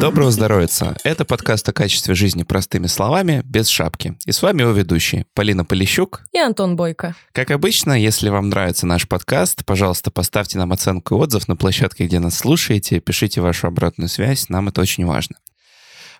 Доброго здоровья! Это подкаст о качестве жизни простыми словами, без шапки. И с вами его ведущие Полина Полищук и Антон Бойко. Как обычно, если вам нравится наш подкаст, пожалуйста, поставьте нам оценку и отзыв на площадке, где нас слушаете, пишите вашу обратную связь, нам это очень важно.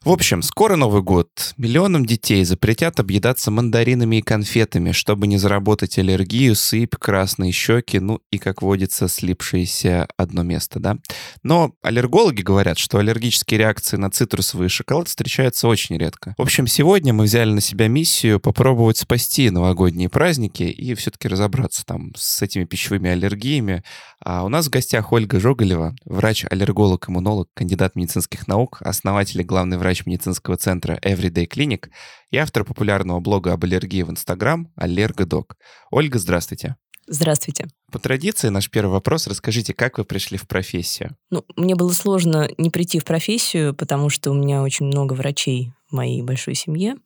В общем, скоро Новый год. Миллионам детей запретят объедаться мандаринами и конфетами, чтобы не заработать аллергию, сыпь, красные щеки, ну и, как водится, слипшееся одно место, да? Но аллергологи говорят, что аллергические реакции на цитрусовый шоколад встречаются очень редко. В общем, сегодня мы взяли на себя миссию попробовать спасти новогодние праздники и все-таки разобраться там с этими пищевыми аллергиями. А у нас в гостях Ольга Жоголева, врач-аллерголог-иммунолог, кандидат медицинских наук, основатель и главный врач врач медицинского центра Everyday Clinic и автор популярного блога об аллергии в Инстаграм «Аллергодок». Ольга, здравствуйте. Здравствуйте. По традиции, наш первый вопрос. Расскажите, как вы пришли в профессию? Ну, мне было сложно не прийти в профессию, потому что у меня очень много врачей в моей большой семье.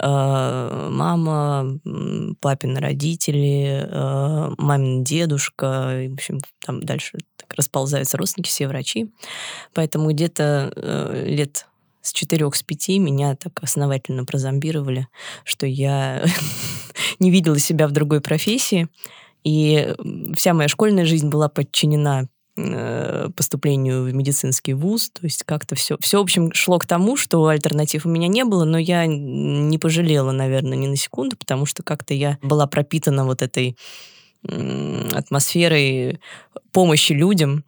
А, мама, папины родители, а, мамин дедушка, и, в общем, там дальше так расползаются родственники, все врачи. Поэтому где-то э, лет с четырех, с пяти меня так основательно прозомбировали, что я не видела себя в другой профессии. И вся моя школьная жизнь была подчинена э, поступлению в медицинский вуз, то есть как-то все, все, в общем, шло к тому, что альтернатив у меня не было, но я не пожалела, наверное, ни на секунду, потому что как-то я была пропитана вот этой атмосферой помощи людям,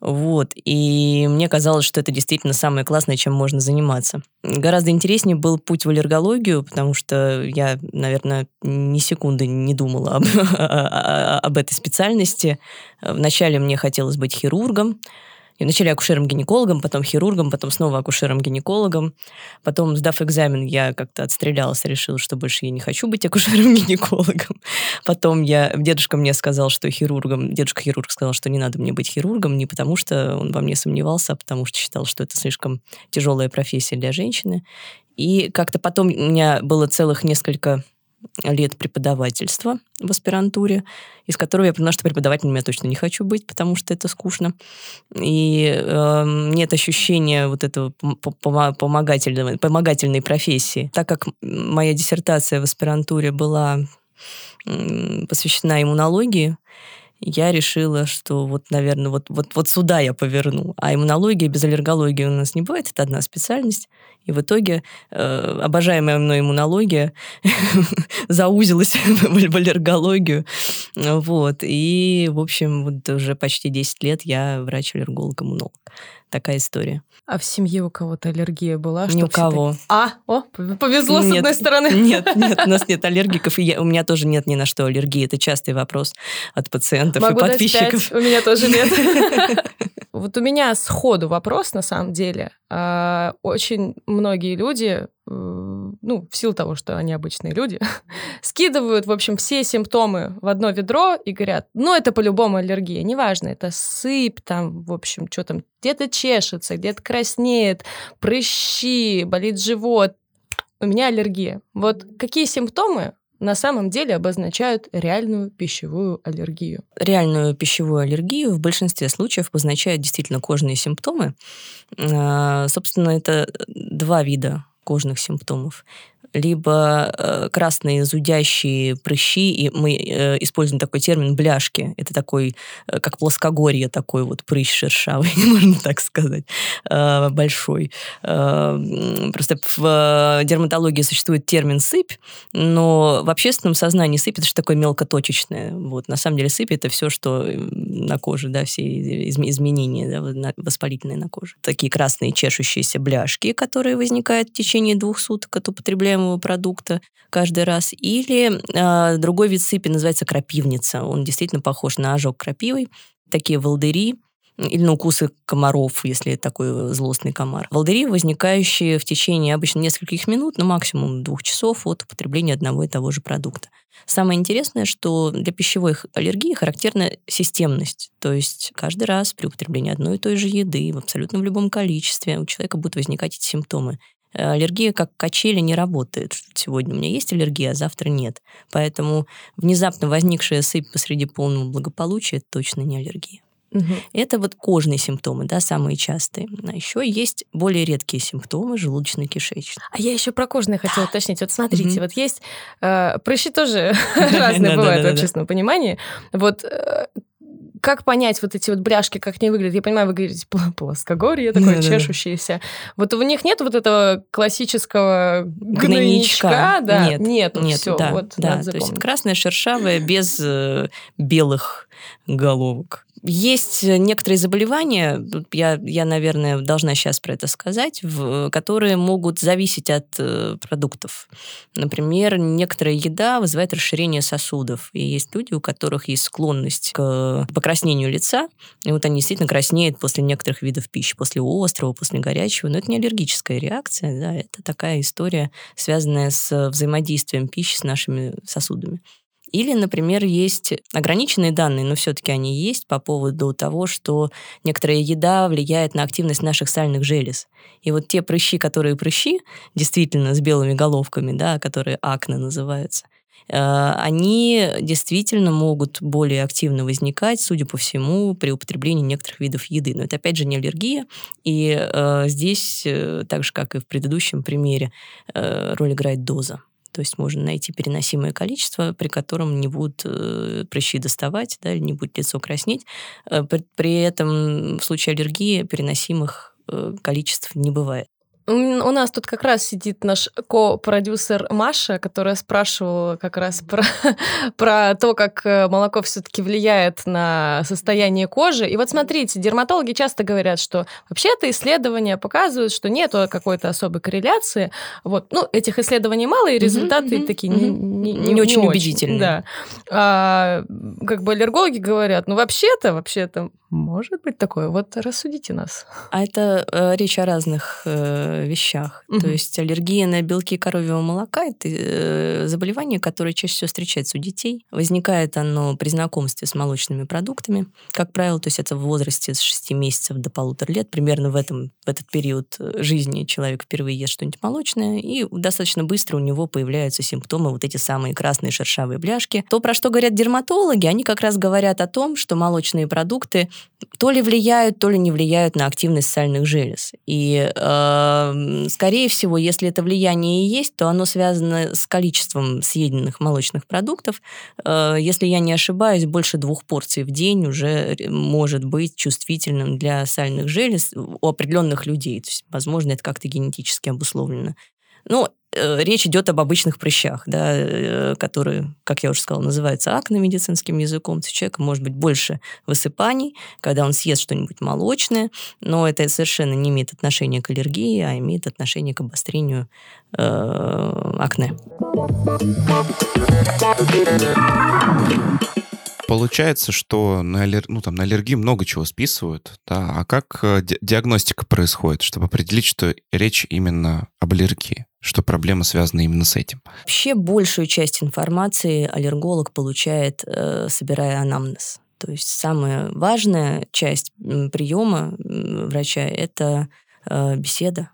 вот. И мне казалось, что это действительно самое классное, чем можно заниматься. Гораздо интереснее был путь в аллергологию, потому что я, наверное, ни секунды не думала об, об этой специальности. Вначале мне хотелось быть хирургом, и вначале акушером-гинекологом, потом хирургом, потом снова акушером-гинекологом. Потом, сдав экзамен, я как-то отстрелялась, решила, что больше я не хочу быть акушером-гинекологом. Потом я, дедушка мне сказал, что хирургом, дедушка-хирург сказал, что не надо мне быть хирургом, не потому что он во мне сомневался, а потому что считал, что это слишком тяжелая профессия для женщины. И как-то потом у меня было целых несколько лет преподавательства в аспирантуре, из которого я поняла, что преподавателем я точно не хочу быть, потому что это скучно. И э, нет ощущения вот этого помогательной, помогательной профессии. Так как моя диссертация в аспирантуре была посвящена иммунологии, я решила, что вот, наверное, вот, вот, вот сюда я поверну. А иммунология без аллергологии у нас не бывает, это одна специальность. И в итоге э, обожаемая мной иммунология заузилась в аллергологию. Вот. И, в общем, вот уже почти 10 лет я врач-аллерголог-иммунолог. Такая история. А в семье у кого-то аллергия была? Ни у кого. А, о, повезло нет, с одной стороны. Нет, нет, у нас нет аллергиков, и я, у меня тоже нет ни на что аллергии. Это частый вопрос от пациентов Могу и подписчиков. Дать 5. У меня тоже нет. Вот у меня сходу вопрос, на самом деле. А, очень многие люди, ну, в силу того, что они обычные люди, скидывают, в общем, все симптомы в одно ведро и говорят, ну, это по-любому аллергия. Неважно, это сыпь, там, в общем, что там, где-то чешется, где-то краснеет, прыщи, болит живот. У меня аллергия. Вот какие симптомы на самом деле обозначают реальную пищевую аллергию. Реальную пищевую аллергию в большинстве случаев обозначают действительно кожные симптомы. А, собственно, это два вида кожных симптомов либо э, красные зудящие прыщи, и мы э, используем такой термин бляшки. Это такой, э, как плоскогорье, такой вот прыщ шершавый, можно так сказать, э, большой. Э, просто в дерматологии существует термин сыпь, но в общественном сознании сыпь это же такое мелкоточечное. Вот. На самом деле сыпь это все, что на коже, да, все изменения да, воспалительные на коже. Такие красные чешущиеся бляшки, которые возникают в течение двух суток от употребления получаемого продукта каждый раз. Или э, другой вид сыпи называется крапивница. Он действительно похож на ожог крапивой. Такие волдыри, или на укусы комаров, если такой злостный комар. Волдыри, возникающие в течение обычно нескольких минут, но максимум двух часов от употребления одного и того же продукта. Самое интересное, что для пищевой аллергии характерна системность. То есть каждый раз при употреблении одной и той же еды в абсолютно в любом количестве у человека будут возникать эти симптомы. Э, аллергия как качели не работает. Сегодня у меня есть аллергия, а завтра нет. Поэтому внезапно возникшая сыпь посреди полного благополучия – это точно не аллергия. Угу. Это вот кожные симптомы, да, самые частые. А еще есть более редкие симптомы желудочно-кишечные. А я еще про кожные хотела уточнить. Вот смотрите, угу. вот есть э, прыщи тоже разные бывают в общественном понимании. Вот э, как понять вот эти вот бляшки, как они выглядят? Я понимаю, вы говорите плоскогорье такое да, чешущееся. Да, да. Вот у них нет вот этого классического гнойничка? Да, нет, нет, нет все, да, вот да. То есть красное шершавое без э, белых головок. Есть некоторые заболевания, я, я, наверное, должна сейчас про это сказать, в, которые могут зависеть от э, продуктов. Например, некоторая еда вызывает расширение сосудов. И есть люди, у которых есть склонность к покраснению лица, и вот они действительно краснеют после некоторых видов пищи, после острого, после горячего. Но это не аллергическая реакция, да, это такая история, связанная с взаимодействием пищи с нашими сосудами. Или, например, есть ограниченные данные, но все-таки они есть по поводу того, что некоторая еда влияет на активность наших сальных желез. И вот те прыщи, которые прыщи, действительно с белыми головками, да, которые акне называются, э, они действительно могут более активно возникать, судя по всему, при употреблении некоторых видов еды. Но это, опять же, не аллергия. И э, здесь, э, так же, как и в предыдущем примере, э, роль играет доза. То есть можно найти переносимое количество, при котором не будут э, прыщи доставать, да, или не будет лицо краснеть. Э, при, при этом в случае аллергии переносимых э, количеств не бывает. У нас тут как раз сидит наш ко-продюсер Маша, которая спрашивала как раз про, про то, как э, молоко все-таки влияет на состояние кожи. И вот смотрите, дерматологи часто говорят, что вообще-то исследования показывают, что нет какой-то особой корреляции. Вот, ну, этих исследований мало, и результаты mm-hmm, такие mm-hmm. Не, не, не, не очень убедительные. Да. А, как бы аллергологи говорят, ну, вообще-то, вообще-то может быть такое. Вот рассудите нас. А это э, речь о разных э, вещах. Угу. То есть аллергия на белки коровьего молока – это э, заболевание, которое чаще всего встречается у детей. Возникает оно при знакомстве с молочными продуктами. Как правило, то есть это в возрасте с 6 месяцев до полутора лет. Примерно в, этом, в этот период э, жизни человек впервые ест что-нибудь молочное, и достаточно быстро у него появляются симптомы, вот эти самые красные шершавые бляшки. То, про что говорят дерматологи, они как раз говорят о том, что молочные продукты то ли влияют, то ли не влияют на активность сальных желез. И, э, скорее всего, если это влияние и есть, то оно связано с количеством съеденных молочных продуктов. Э, если я не ошибаюсь, больше двух порций в день уже может быть чувствительным для сальных желез у определенных людей. То есть, возможно, это как-то генетически обусловлено. Ну, Э, речь идет об обычных прыщах, да, э, которые, как я уже сказала, называются акне медицинским языком. У человека может быть больше высыпаний, когда он съест что-нибудь молочное, но это совершенно не имеет отношения к аллергии, а имеет отношение к обострению э, акне. Получается, что на, аллер... ну, там, на аллергии много чего списывают, да? а как э, диагностика происходит, чтобы определить, что речь именно об аллергии? Что проблема связана именно с этим. Вообще большую часть информации аллерголог получает, э, собирая анамнез. То есть самая важная часть приема врача – это э, беседа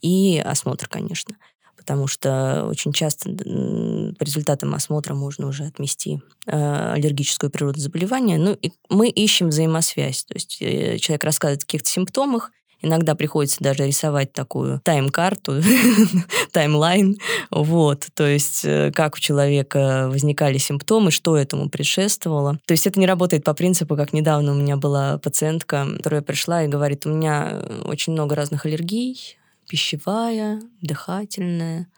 и осмотр, конечно. Потому что очень часто по результатам осмотра можно уже отмести э, аллергическую природу заболевания. Ну, и мы ищем взаимосвязь. То есть человек рассказывает о каких-то симптомах, Иногда приходится даже рисовать такую тайм-карту, таймлайн, вот, то есть э, как у человека возникали симптомы, что этому предшествовало. То есть это не работает по принципу, как недавно у меня была пациентка, которая пришла и говорит, у меня очень много разных аллергий, пищевая, дыхательная,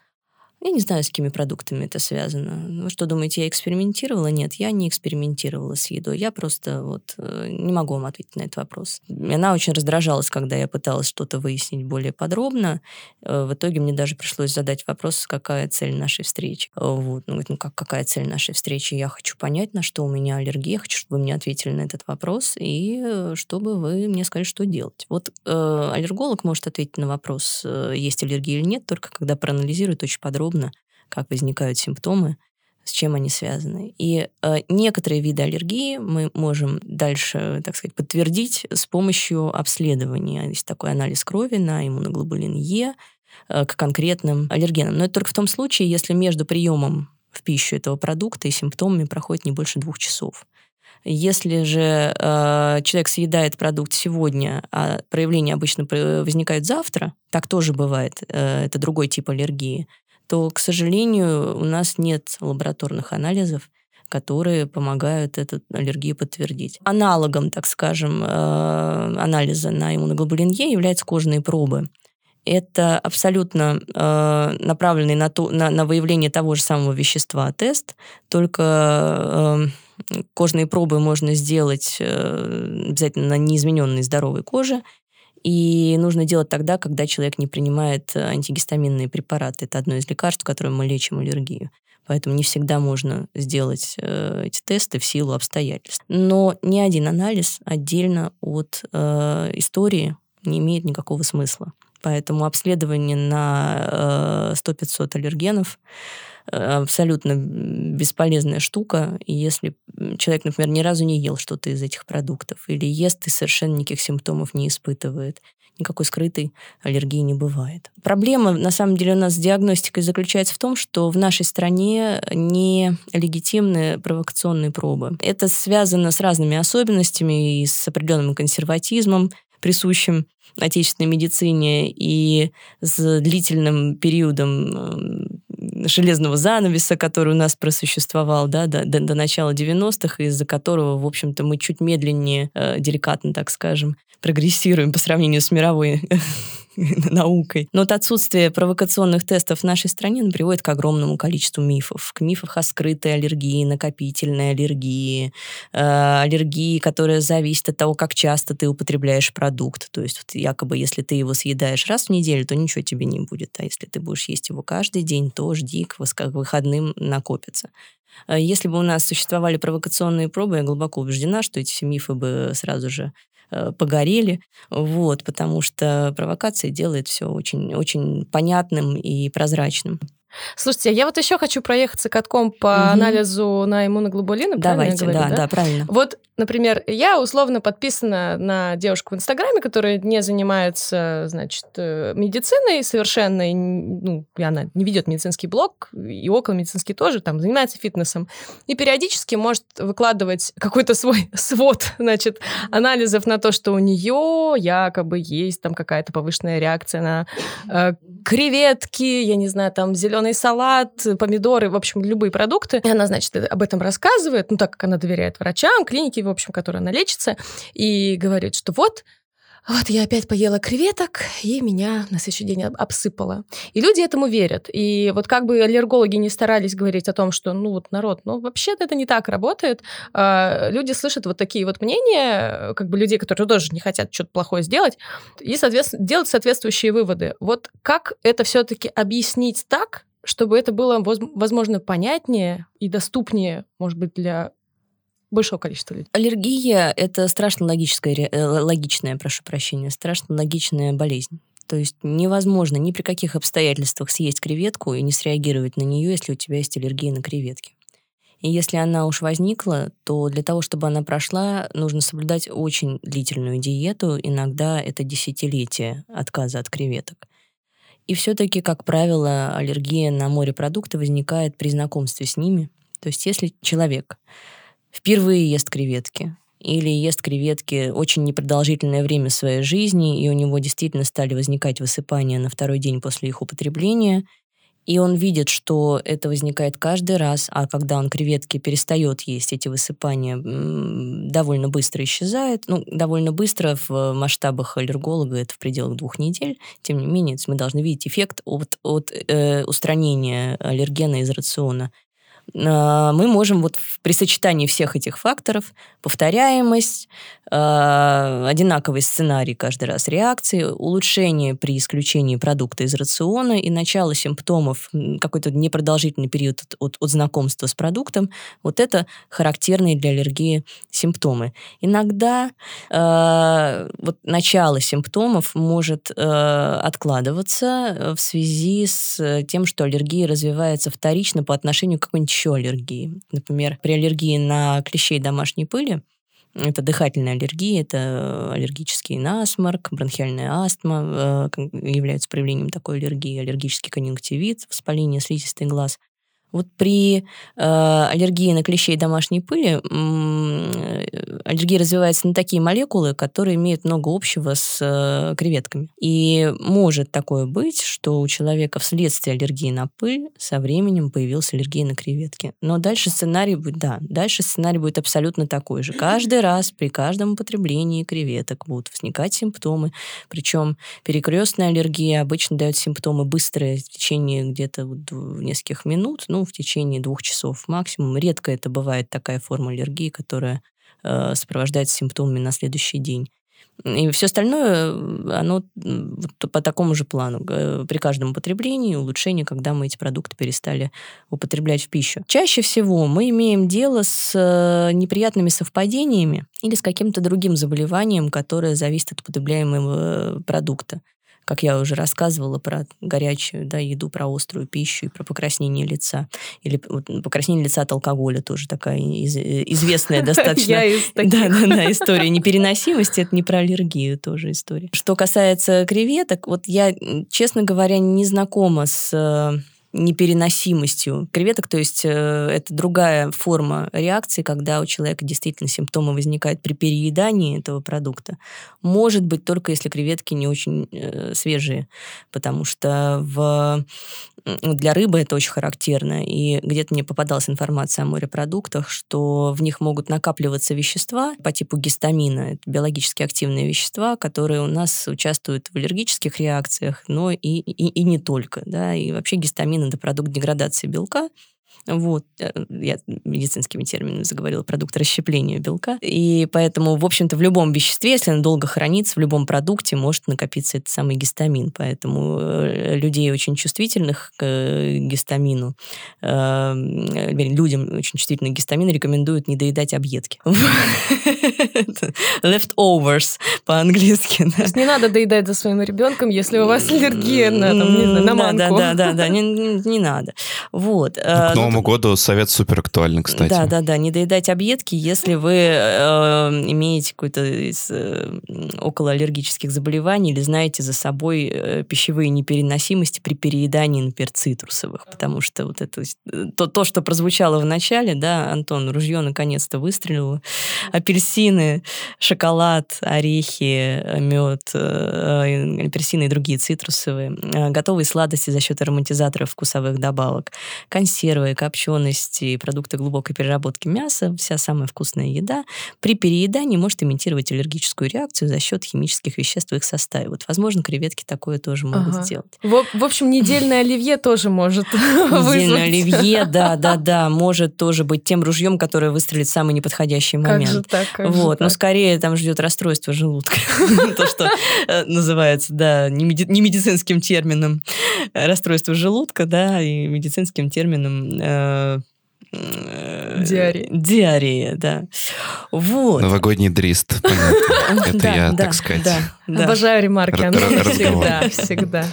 я не знаю, с какими продуктами это связано. Вы что думаете, я экспериментировала? Нет, я не экспериментировала с едой. Я просто вот э, не могу вам ответить на этот вопрос. Она очень раздражалась, когда я пыталась что-то выяснить более подробно. Э, в итоге мне даже пришлось задать вопрос, какая цель нашей встречи. Э, вот. Ну, ну как, какая цель нашей встречи? Я хочу понять, на что у меня аллергия. Я хочу, чтобы вы мне ответили на этот вопрос и чтобы вы мне сказали, что делать. Вот э, аллерголог может ответить на вопрос, есть аллергия или нет, только когда проанализирует очень подробно подробно, как возникают симптомы, с чем они связаны. И э, некоторые виды аллергии мы можем дальше, так сказать, подтвердить с помощью обследования. Есть такой анализ крови на иммуноглобулин Е э, к конкретным аллергенам. Но это только в том случае, если между приемом в пищу этого продукта и симптомами проходит не больше двух часов. Если же э, человек съедает продукт сегодня, а проявления обычно возникают завтра, так тоже бывает, э, это другой тип аллергии, то, к сожалению, у нас нет лабораторных анализов, которые помогают эту аллергию подтвердить. Аналогом, так скажем, э, анализа на иммуноглобулин Е являются кожные пробы. Это абсолютно э, направленный на, то, на, на выявление того же самого вещества тест, только э, кожные пробы можно сделать э, обязательно на неизмененной здоровой коже, и нужно делать тогда, когда человек не принимает антигистаминные препараты. Это одно из лекарств, которым мы лечим аллергию. Поэтому не всегда можно сделать э, эти тесты в силу обстоятельств. Но ни один анализ отдельно от э, истории не имеет никакого смысла. Поэтому обследование на э, 100-500 аллергенов э, абсолютно бесполезная штука. Если человек, например, ни разу не ел что-то из этих продуктов, или ест и совершенно никаких симптомов не испытывает, никакой скрытой аллергии не бывает. Проблема, на самом деле, у нас с диагностикой заключается в том, что в нашей стране не легитимны провокационные пробы. Это связано с разными особенностями и с определенным консерватизмом, присущим отечественной медицине, и с длительным периодом железного занавеса, который у нас просуществовал да, до, до, до начала 90-х, из-за которого, в общем-то, мы чуть медленнее, э, деликатно, так скажем, прогрессируем по сравнению с мировой наукой. Но вот отсутствие провокационных тестов в нашей стране ну, приводит к огромному количеству мифов. К мифам о скрытой аллергии, накопительной аллергии, э, аллергии, которая зависит от того, как часто ты употребляешь продукт. То есть вот, якобы, если ты его съедаешь раз в неделю, то ничего тебе не будет. А если ты будешь есть его каждый день, то жди, к выходным накопится. Э, если бы у нас существовали провокационные пробы, я глубоко убеждена, что эти все мифы бы сразу же погорели, вот, потому что провокация делает все очень, очень понятным и прозрачным. Слушайте, я вот еще хочу проехаться катком по угу. анализу на иммуноглобулины. Давайте, говорю, да, да, да, правильно. Вот, например, я условно подписана на девушку в Инстаграме, которая не занимается, значит, э, медициной совершенно, и, ну, и она не ведет медицинский блог, и около медицинский тоже, там, занимается фитнесом. И периодически может выкладывать какой-то свой свод, значит, анализов на то, что у нее якобы есть там какая-то повышенная реакция на э, креветки, я не знаю, там, зеленый зеленый салат, помидоры, в общем, любые продукты. И она, значит, об этом рассказывает, ну, так как она доверяет врачам, клинике, в общем, которой она лечится, и говорит, что вот, вот я опять поела креветок, и меня на следующий день обсыпало. И люди этому верят. И вот как бы аллергологи не старались говорить о том, что, ну вот, народ, ну вообще-то это не так работает, а, люди слышат вот такие вот мнения, как бы людей, которые тоже не хотят что-то плохое сделать, и, соответственно, делать соответствующие выводы. Вот как это все-таки объяснить так, чтобы это было, возможно, понятнее и доступнее, может быть, для большого количества людей. Аллергия — это страшно логическая, э, логичная, прошу прощения, страшно логичная болезнь. То есть невозможно ни при каких обстоятельствах съесть креветку и не среагировать на нее, если у тебя есть аллергия на креветки. И если она уж возникла, то для того, чтобы она прошла, нужно соблюдать очень длительную диету. Иногда это десятилетие отказа от креветок. И все-таки, как правило, аллергия на морепродукты возникает при знакомстве с ними. То есть если человек впервые ест креветки, или ест креветки очень непродолжительное время своей жизни, и у него действительно стали возникать высыпания на второй день после их употребления, и он видит, что это возникает каждый раз, а когда он креветки перестает есть, эти высыпания довольно быстро исчезают. Ну, довольно быстро в масштабах аллерголога это в пределах двух недель. Тем не менее, мы должны видеть эффект от, от э, устранения аллергена из рациона. А, мы можем вот при сочетании всех этих факторов, повторяемость, а, одинаковый сценарий каждый раз реакции, улучшение при исключении продукта из рациона и начало симптомов, какой-то непродолжительный период от, от, от знакомства с продуктом, вот это характерные для аллергии симптомы. Иногда э, вот начало симптомов может э, откладываться в связи с тем, что аллергия развивается вторично по отношению к какой-нибудь еще аллергии. Например, при аллергии на клещей домашней пыли, это дыхательная аллергия, это аллергический насморк, бронхиальная астма э, являются проявлением такой аллергии, аллергический конъюнктивит, воспаление слизистой глаз. Вот при э, аллергии на клещей домашней пыли э, аллергия развивается на такие молекулы, которые имеют много общего с э, креветками. И может такое быть, что у человека вследствие аллергии на пыль со временем появилась аллергия на креветки. Но дальше сценарий будет, да, дальше сценарий будет абсолютно такой же. Каждый раз при каждом употреблении креветок будут возникать симптомы. Причем перекрестная аллергия обычно дает симптомы быстрые в течение где-то нескольких минут, ну, в течение двух часов максимум. Редко это бывает такая форма аллергии, которая э, сопровождается симптомами на следующий день. И все остальное, оно по такому же плану. При каждом употреблении улучшение, когда мы эти продукты перестали употреблять в пищу. Чаще всего мы имеем дело с э, неприятными совпадениями или с каким-то другим заболеванием, которое зависит от употребляемого продукта как я уже рассказывала про горячую да, еду, про острую пищу и про покраснение лица. Или вот, покраснение лица от алкоголя тоже такая из, известная достаточно да, да, да, история непереносимости. Это не про аллергию тоже история. Что касается креветок, вот я, честно говоря, не знакома с э, непереносимостью креветок, то есть э, это другая форма реакции, когда у человека действительно симптомы возникают при переедании этого продукта. Может быть только если креветки не очень э, свежие, потому что в для рыбы это очень характерно. И где-то мне попадалась информация о морепродуктах, что в них могут накапливаться вещества по типу гистамина. Это биологически активные вещества, которые у нас участвуют в аллергических реакциях, но и, и, и не только. Да? И вообще гистамин – это продукт деградации белка, вот, э, я медицинскими терминами заговорила, продукт расщепления белка. И поэтому, в общем-то, в любом веществе, если оно долго хранится, в любом продукте может накопиться этот самый гистамин. Поэтому э, людей очень чувствительных к э, гистамину, людям очень чувствительных к гистамину рекомендуют не доедать объедки. Leftovers по-английски. То есть не надо доедать за своим ребенком, если у вас аллергия на, там, не знаю, на манку. Да, да, да, да, не, не надо. Вот. К Новому Новому году совет супер актуальный, кстати. Да, да, да. Не доедать объедки, если вы э, имеете какой-то из э, околоаллергических заболеваний или знаете за собой э, пищевые непереносимости при переедании, например, цитрусовых. Потому что вот это э, то, то, что прозвучало в начале, да, Антон, ружье наконец-то выстрелило. Апельсины, шоколад, орехи, мед, э, апельсины и другие цитрусовые, э, готовые сладости за счет ароматизаторов вкусовых добавок, консервы, копчености, продукты глубокой переработки мяса, вся самая вкусная еда, при переедании может имитировать аллергическую реакцию за счет химических веществ в их составе. Вот, возможно, креветки такое тоже могут ага. сделать. В, в общем, недельное оливье тоже может Недельное оливье, да, да, да, может тоже быть тем ружьем, которое выстрелит в самый неподходящий момент. Как же так? Как вот, но скорее там ждет расстройство желудка. То, что э, называется, да, не медицинским термином расстройство желудка, да, и медицинским термином э, Диарея. Диарея, да. Вот. Новогодний дрист, понятно. Это я, так сказать. Обожаю ремарки. Всегда, всегда.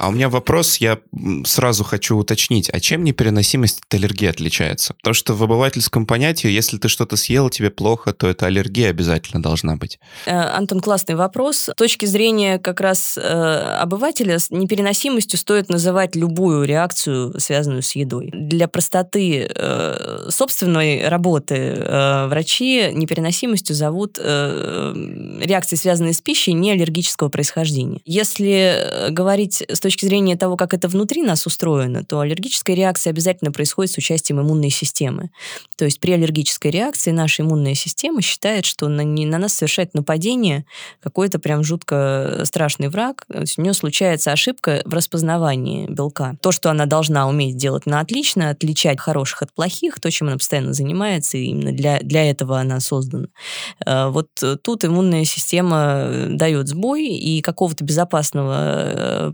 А у меня вопрос, я сразу хочу уточнить, а чем непереносимость от аллергии отличается? Потому что в обывательском понятии, если ты что-то съел, тебе плохо, то это аллергия обязательно должна быть. Э, Антон, классный вопрос. С точки зрения как раз э, обывателя, с непереносимостью стоит называть любую реакцию, связанную с едой. Для простоты э, собственной работы э, врачи непереносимостью зовут э, реакции, связанные с пищей, не аллергического происхождения. Если э, говорить с точки точки зрения того, как это внутри нас устроено, то аллергическая реакция обязательно происходит с участием иммунной системы. То есть при аллергической реакции наша иммунная система считает, что на, не, на нас совершает нападение какой-то прям жутко страшный враг. У нее случается ошибка в распознавании белка. То, что она должна уметь делать на отлично, отличать хороших от плохих, то, чем она постоянно занимается, и именно для, для этого она создана. Э, вот тут иммунная система дает сбой, и какого-то безопасного э,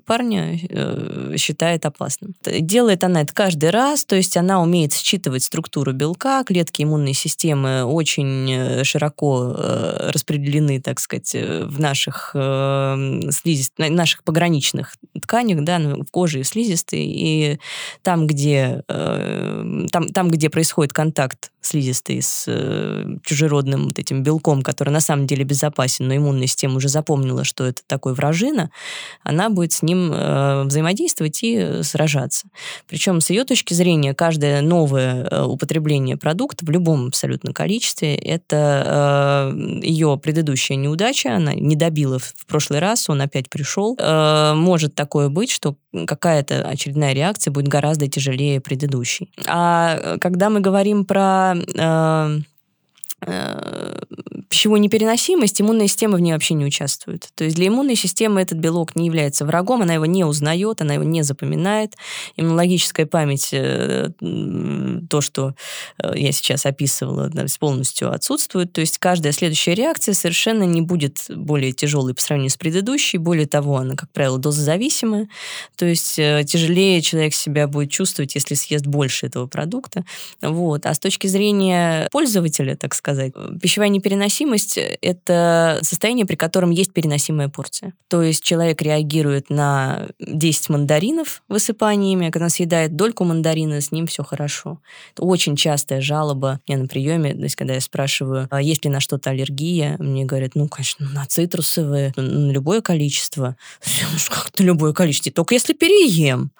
Э, считает опасным. Делает она это каждый раз, то есть она умеет считывать структуру белка, клетки иммунной системы очень э, широко э, распределены, так сказать, в наших, слизист... наших пограничных тканях, да, в коже и слизистой, и там, где, там, там, где происходит контакт слизистой с э, чужеродным вот этим белком, который на самом деле безопасен, но иммунная система уже запомнила, что это такой вражина, она будет с ним э, взаимодействовать и сражаться. Причем с ее точки зрения каждое новое э, употребление продукта в любом абсолютно количестве это э, ее предыдущая неудача, она не добила в прошлый раз, он опять пришел. Э, может такое быть, что какая-то очередная реакция будет гораздо тяжелее предыдущей. А э, когда мы говорим про э, э, пищевую непереносимость, иммунная система в ней вообще не участвует. То есть для иммунной системы этот белок не является врагом, она его не узнает, она его не запоминает. Иммунологическая память, э, то, что э, я сейчас описывала, полностью отсутствует. То есть каждая следующая реакция совершенно не будет более тяжелой по сравнению с предыдущей. Более того, она, как правило, дозозависимая. То есть э, тяжелее человек себя будет чувствовать, если съест больше этого продукта. Вот. А с точки зрения пользователя, так сказать, пищевая непереносимость переносимость – это состояние, при котором есть переносимая порция. То есть человек реагирует на 10 мандаринов высыпаниями, когда он съедает дольку мандарина, с ним все хорошо. Это очень частая жалоба мне на приеме, то есть когда я спрашиваю, а есть ли на что-то аллергия, мне говорят, ну, конечно, на цитрусовые, на любое количество. Ну, как-то любое количество, только если переем.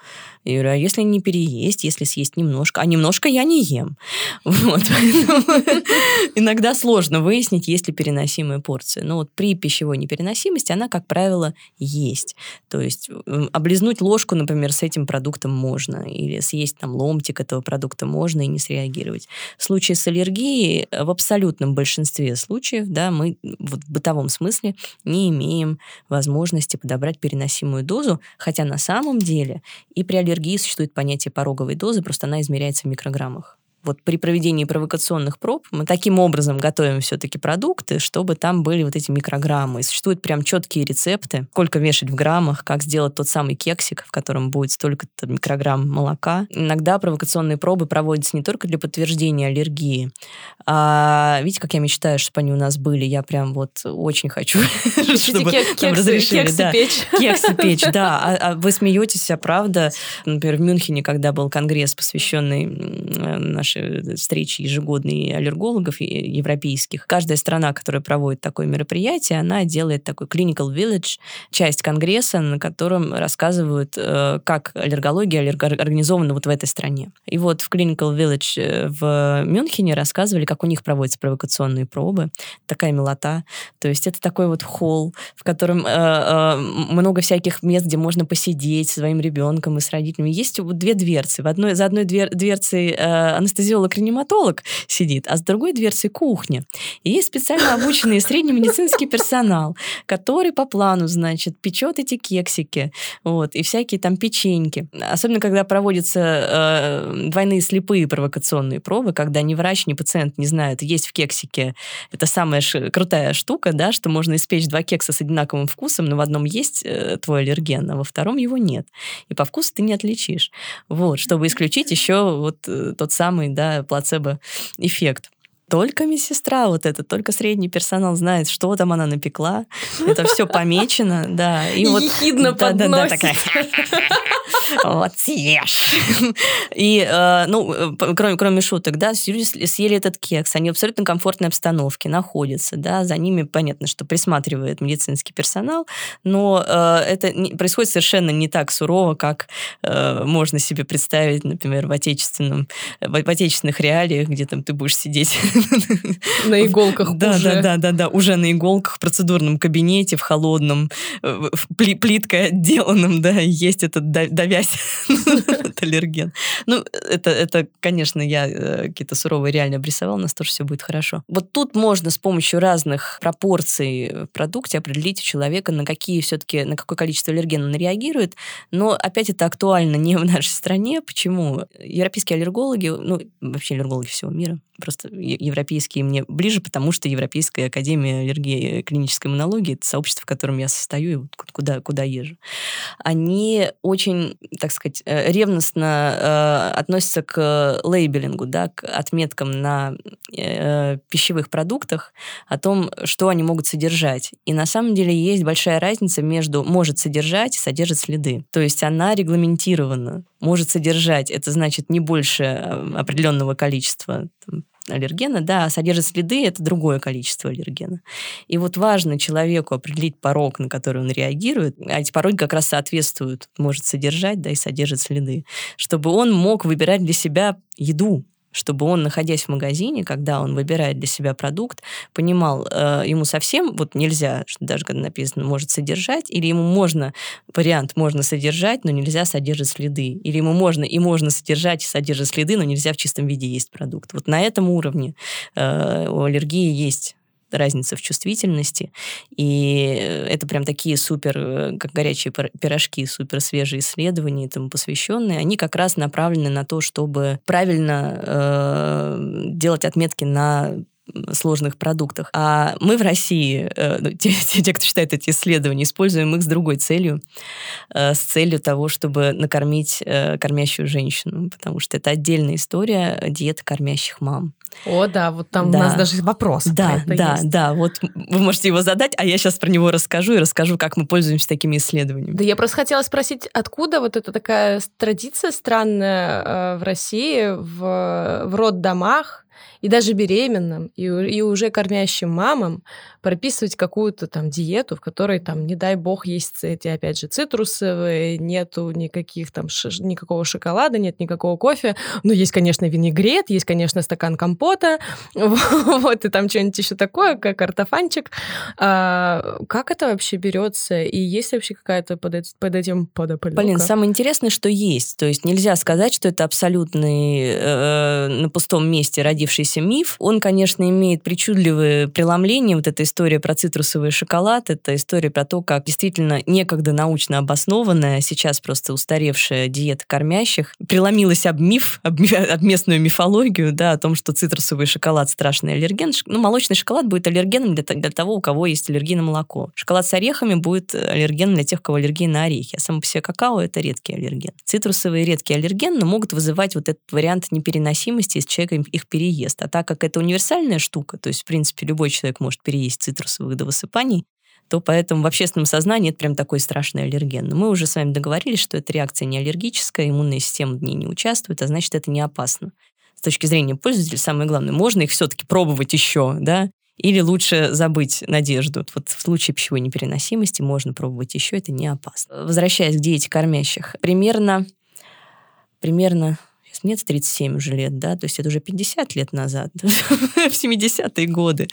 Я говорю, а если не переесть, если съесть немножко? А немножко я не ем. Вот. Иногда сложно выяснить, есть ли переносимая порция. Но вот при пищевой непереносимости она, как правило, есть. То есть облизнуть ложку, например, с этим продуктом можно. Или съесть там ломтик этого продукта можно и не среагировать. В случае с аллергией в абсолютном большинстве случаев да, мы вот в бытовом смысле не имеем возможности подобрать переносимую дозу, хотя на самом деле и при аллергии существует понятие пороговой дозы, просто она измеряется в микрограммах вот при проведении провокационных проб мы таким образом готовим все-таки продукты, чтобы там были вот эти микрограммы. И существуют прям четкие рецепты, сколько вешать в граммах, как сделать тот самый кексик, в котором будет столько-то микрограмм молока. Иногда провокационные пробы проводятся не только для подтверждения аллергии, а видите, как я мечтаю, чтобы они у нас были. Я прям вот очень хочу, чтобы разрешили. Кексы печь. Да. А, а вы смеетесь, а правда, например, в Мюнхене, когда был конгресс, посвященный нашей встречи ежегодные аллергологов европейских. Каждая страна, которая проводит такое мероприятие, она делает такой clinical village, часть конгресса, на котором рассказывают, э, как аллергология организована вот в этой стране. И вот в clinical village э, в Мюнхене рассказывали, как у них проводятся провокационные пробы. Такая милота. То есть это такой вот холл, в котором э, много всяких мест, где можно посидеть со своим ребенком и с родителями. Есть две дверцы. В одной, за одной двер, дверцей анестезия анестезиолог-реаниматолог сидит, а с другой дверцей кухня. И есть специально обученный средний медицинский персонал, который по плану, значит, печет эти кексики, вот, и всякие там печеньки. Особенно, когда проводятся э, двойные слепые провокационные пробы, когда ни врач, ни пациент не знают, есть в кексике это самая ш- крутая штука, да, что можно испечь два кекса с одинаковым вкусом, но в одном есть э, твой аллерген, а во втором его нет. И по вкусу ты не отличишь. Вот, чтобы исключить еще вот э, тот самый да, плацебо-эффект. Только медсестра вот это, только средний персонал знает, что там она напекла. Это все помечено, да. И, и вот, ехидно да, подносит. Да, да, такая, вот съешь. И, э, ну, э, кроме, кроме шуток, да, люди съели этот кекс, они в абсолютно комфортной обстановке находятся, да, за ними понятно, что присматривает медицинский персонал, но э, это происходит совершенно не так сурово, как можно себе представить, например, в отечественном, в отечественных реалиях, где там ты будешь сидеть на иголках да, уже. Да, да, да, да, уже на иголках в процедурном кабинете, в холодном, э, в плиткой отделанном, да, есть этот давясь аллерген. Ну, это, это, конечно, я э, какие-то суровые реально обрисовал, у нас тоже все будет хорошо. Вот тут можно с помощью разных пропорций в продукте определить у человека, на какие все-таки, на какое количество аллергена он реагирует, но опять это актуально не в нашей стране. Почему? Европейские аллергологи, ну, вообще аллергологи всего мира, просто европейские мне ближе, потому что Европейская академия аллергии и клинической иммунологии, это сообщество, в котором я состою и вот куда, куда езжу, они очень, так сказать, э, ревностно э, относятся к лейбелингу, да, к отметкам на э, пищевых продуктах о том, что они могут содержать. И на самом деле есть большая разница между может содержать и содержит следы. То есть она регламентирована, может содержать, это значит не больше э, определенного количества аллергена, да, содержит следы – это другое количество аллергена. И вот важно человеку определить порог, на который он реагирует, а эти пороги как раз соответствуют, может содержать, да, и содержит следы, чтобы он мог выбирать для себя еду, чтобы он, находясь в магазине, когда он выбирает для себя продукт, понимал, э, ему совсем вот нельзя, что даже когда написано может содержать, или ему можно, вариант можно содержать, но нельзя содержать следы, или ему можно и можно содержать и содержать следы, но нельзя в чистом виде есть продукт. Вот на этом уровне э, у аллергии есть разница в чувствительности. И это прям такие супер, э, как горячие пирожки, супер свежие исследования этому посвященные. Они как раз направлены на то, чтобы правильно э, делать отметки на сложных продуктах. А мы в России, э, ну, те, те, кто читает эти исследования, используем их с другой целью, э, с целью того, чтобы накормить э, кормящую женщину, потому что это отдельная история диеты кормящих мам. О, да, вот там да. у нас даже вопрос. Да, да, есть. да. Вот вы можете его задать, а я сейчас про него расскажу и расскажу, как мы пользуемся такими исследованиями. Да, я просто хотела спросить, откуда вот эта такая традиция странная в России в, в роддомах и даже беременным, и, и уже кормящим мамам прописывать какую-то там диету, в которой там, не дай бог, есть эти, опять же, цитрусовые, нету никаких там, ш- никакого шоколада, нет никакого кофе, но есть, конечно, винегрет, есть, конечно, стакан компота, вот, и там что-нибудь еще такое, как картофанчик. А, как это вообще берется? И есть вообще какая-то под, под этим подоплека? Блин, самое интересное, что есть. То есть нельзя сказать, что это абсолютный э, на пустом месте родившийся миф. Он, конечно, имеет причудливые преломления вот этой история про цитрусовый шоколад, это история про то, как действительно некогда научно обоснованная, сейчас просто устаревшая диета кормящих преломилась об миф, об, об местную мифологию, да, о том, что цитрусовый шоколад страшный аллерген. Ну, молочный шоколад будет аллергеном для, для того, у кого есть аллергия на молоко. Шоколад с орехами будет аллергеном для тех, у кого аллергия на орехи. А само по себе какао – это редкий аллерген. Цитрусовые редкие аллергены могут вызывать вот этот вариант непереносимости, если человек их переест. А так как это универсальная штука, то есть, в принципе, любой человек может переесть цитрусовых до высыпаний, то поэтому в общественном сознании это прям такой страшный аллерген. Но мы уже с вами договорились, что эта реакция не аллергическая, иммунная система в ней не участвует, а значит, это не опасно. С точки зрения пользователя, самое главное, можно их все-таки пробовать еще, да, или лучше забыть надежду. Вот в случае пищевой непереносимости можно пробовать еще, это не опасно. Возвращаясь к диете кормящих, примерно, примерно мне 37 уже лет, да, то есть это уже 50 лет назад, в 70-е годы.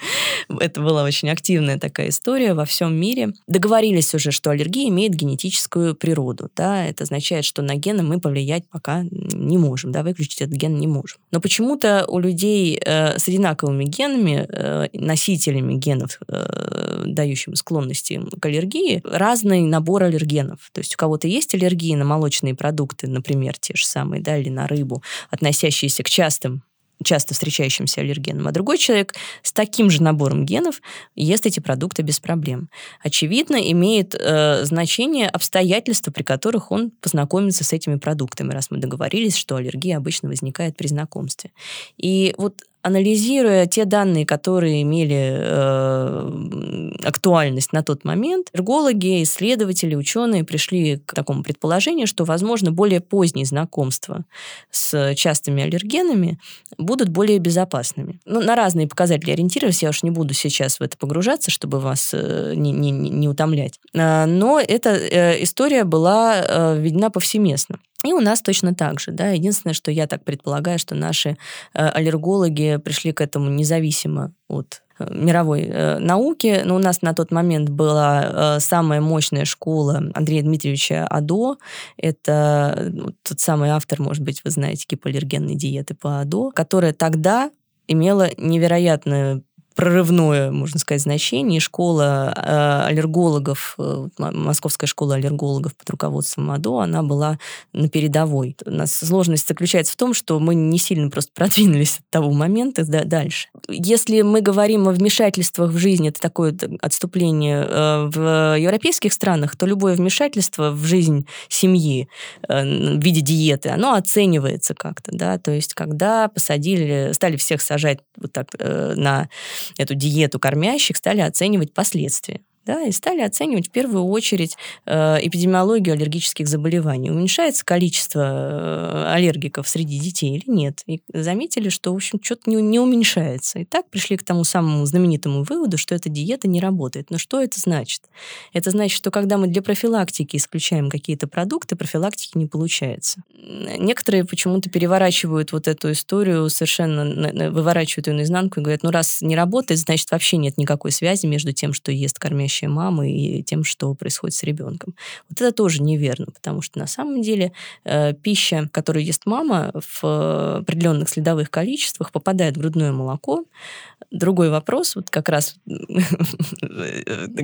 Это была очень активная такая история во всем мире. Договорились уже, что аллергия имеет генетическую природу, да, это означает, что на гены мы повлиять пока не можем, да, выключить этот ген не можем. Но почему-то у людей э, с одинаковыми генами, э, носителями генов, э, дающими склонности к аллергии, разный набор аллергенов. То есть у кого-то есть аллергии на молочные продукты, например, те же самые, да, или на рыбу, относящиеся к частым часто встречающимся аллергенам, а другой человек с таким же набором генов ест эти продукты без проблем. Очевидно, имеет э, значение обстоятельства, при которых он познакомится с этими продуктами, раз мы договорились, что аллергия обычно возникает при знакомстве. И вот анализируя те данные, которые имели э, актуальность на тот момент, эргологи, исследователи, ученые пришли к такому предположению, что, возможно, более поздние знакомства с частыми аллергенами будут более безопасными. Ну, на разные показатели ориентировались, я уж не буду сейчас в это погружаться, чтобы вас э, не, не, не утомлять. А, но эта э, история была э, введена повсеместно. И у нас точно так же, да. Единственное, что я так предполагаю, что наши э, аллергологи пришли к этому независимо от э, мировой э, науки. Но у нас на тот момент была э, самая мощная школа Андрея Дмитриевича Адо. Это ну, тот самый автор, может быть, вы знаете, гипоаллергенной диеты по Адо, которая тогда имела невероятную прорывное, можно сказать, значение. школа э, аллергологов, э, Московская школа аллергологов под руководством МАДО, она была на передовой. У нас сложность заключается в том, что мы не сильно просто продвинулись от того момента да, дальше. Если мы говорим о вмешательствах в жизнь, это такое отступление э, в европейских странах, то любое вмешательство в жизнь семьи в виде диеты, оно оценивается как-то, да, то есть когда посадили, стали всех сажать вот так на эту диету кормящих, стали оценивать последствия. Да, и стали оценивать в первую очередь э, эпидемиологию аллергических заболеваний. Уменьшается количество э, аллергиков среди детей или нет? И заметили, что, в общем, что-то не, не уменьшается. И так пришли к тому самому знаменитому выводу, что эта диета не работает. Но что это значит? Это значит, что когда мы для профилактики исключаем какие-то продукты, профилактики не получается. Некоторые почему-то переворачивают вот эту историю, совершенно выворачивают ее наизнанку и говорят, ну раз не работает, значит вообще нет никакой связи между тем, что ест кормящий настоящей мамы и тем, что происходит с ребенком. Вот это тоже неверно, потому что на самом деле э, пища, которую ест мама в определенных следовых количествах, попадает в грудное молоко. Другой вопрос, вот как раз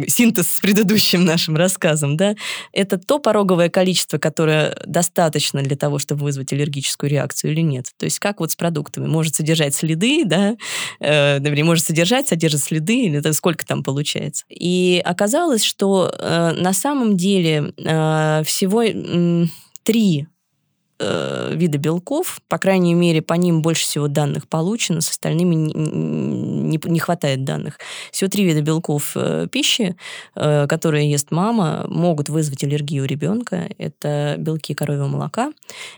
синтез с предыдущим нашим рассказом, да, это то пороговое количество, которое достаточно для того, чтобы вызвать аллергическую реакцию или нет. То есть как вот с продуктами. Может содержать следы, да, э, может содержать, содержит следы, или сколько там получается. И оказалось, что э, на самом деле э, всего э, три вида белков, по крайней мере, по ним больше всего данных получено, с остальными не, не, не хватает данных. Всего три вида белков э, пищи, э, которые ест мама, могут вызвать аллергию у ребенка. Это белки коровьего молока,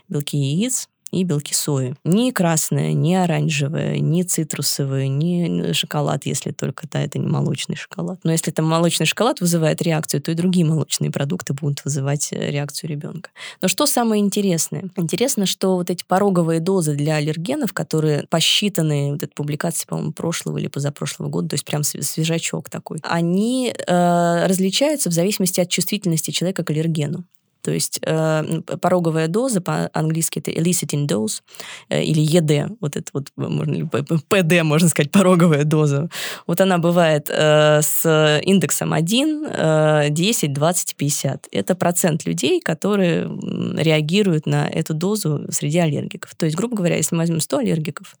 белки яиц, и белки сои. Ни красное, ни оранжевое, ни цитрусовое, ни шоколад, если только да, это не молочный шоколад. Но если там молочный шоколад вызывает реакцию, то и другие молочные продукты будут вызывать э, реакцию ребенка. Но что самое интересное? Интересно, что вот эти пороговые дозы для аллергенов, которые посчитаны, вот эта публикация, по-моему, прошлого или позапрошлого года, то есть прям свежачок такой, они э, различаются в зависимости от чувствительности человека к аллергену. То есть э, пороговая доза, по-английски это eliciting dose, э, или ED, вот это вот, можно, ПД, можно сказать, пороговая доза. Вот она бывает э, с индексом 1, э, 10, 20, 50. Это процент людей, которые реагируют на эту дозу среди аллергиков. То есть, грубо говоря, если мы возьмем 100 аллергиков,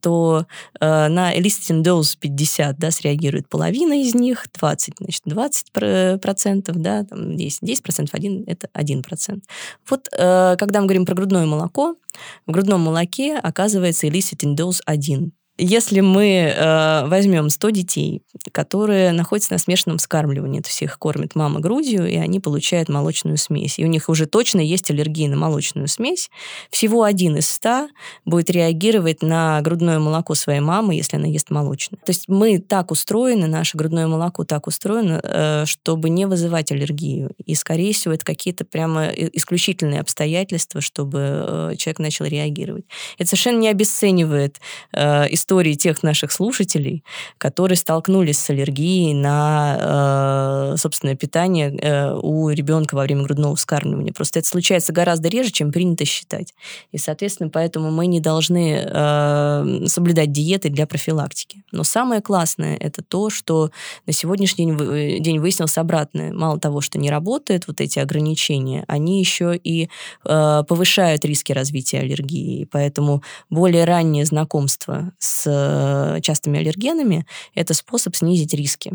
то э, на eliciting dose 50 да, среагирует половина из них, 20, значит, 20 процентов, да, там 10, 10 процентов, 1 это 1%. Вот э, когда мы говорим про грудное молоко, в грудном молоке оказывается dose 1. Если мы э, возьмем 100 детей, которые находятся на смешанном вскармливании, то есть их кормит мама грудью, и они получают молочную смесь, и у них уже точно есть аллергия на молочную смесь, всего один из 100 будет реагировать на грудное молоко своей мамы, если она ест молочное. То есть мы так устроены, наше грудное молоко так устроено, э, чтобы не вызывать аллергию. И, скорее всего, это какие-то прямо исключительные обстоятельства, чтобы э, человек начал реагировать. Это совершенно не обесценивает э, истории тех наших слушателей, которые столкнулись с аллергией на э, собственное питание э, у ребенка во время грудного вскармливания. Просто это случается гораздо реже, чем принято считать. И, соответственно, поэтому мы не должны э, соблюдать диеты для профилактики. Но самое классное это то, что на сегодняшний день, э, день выяснилось обратное. Мало того, что не работают вот эти ограничения, они еще и э, повышают риски развития аллергии. Поэтому более раннее знакомство с с э, частыми аллергенами, это способ снизить риски.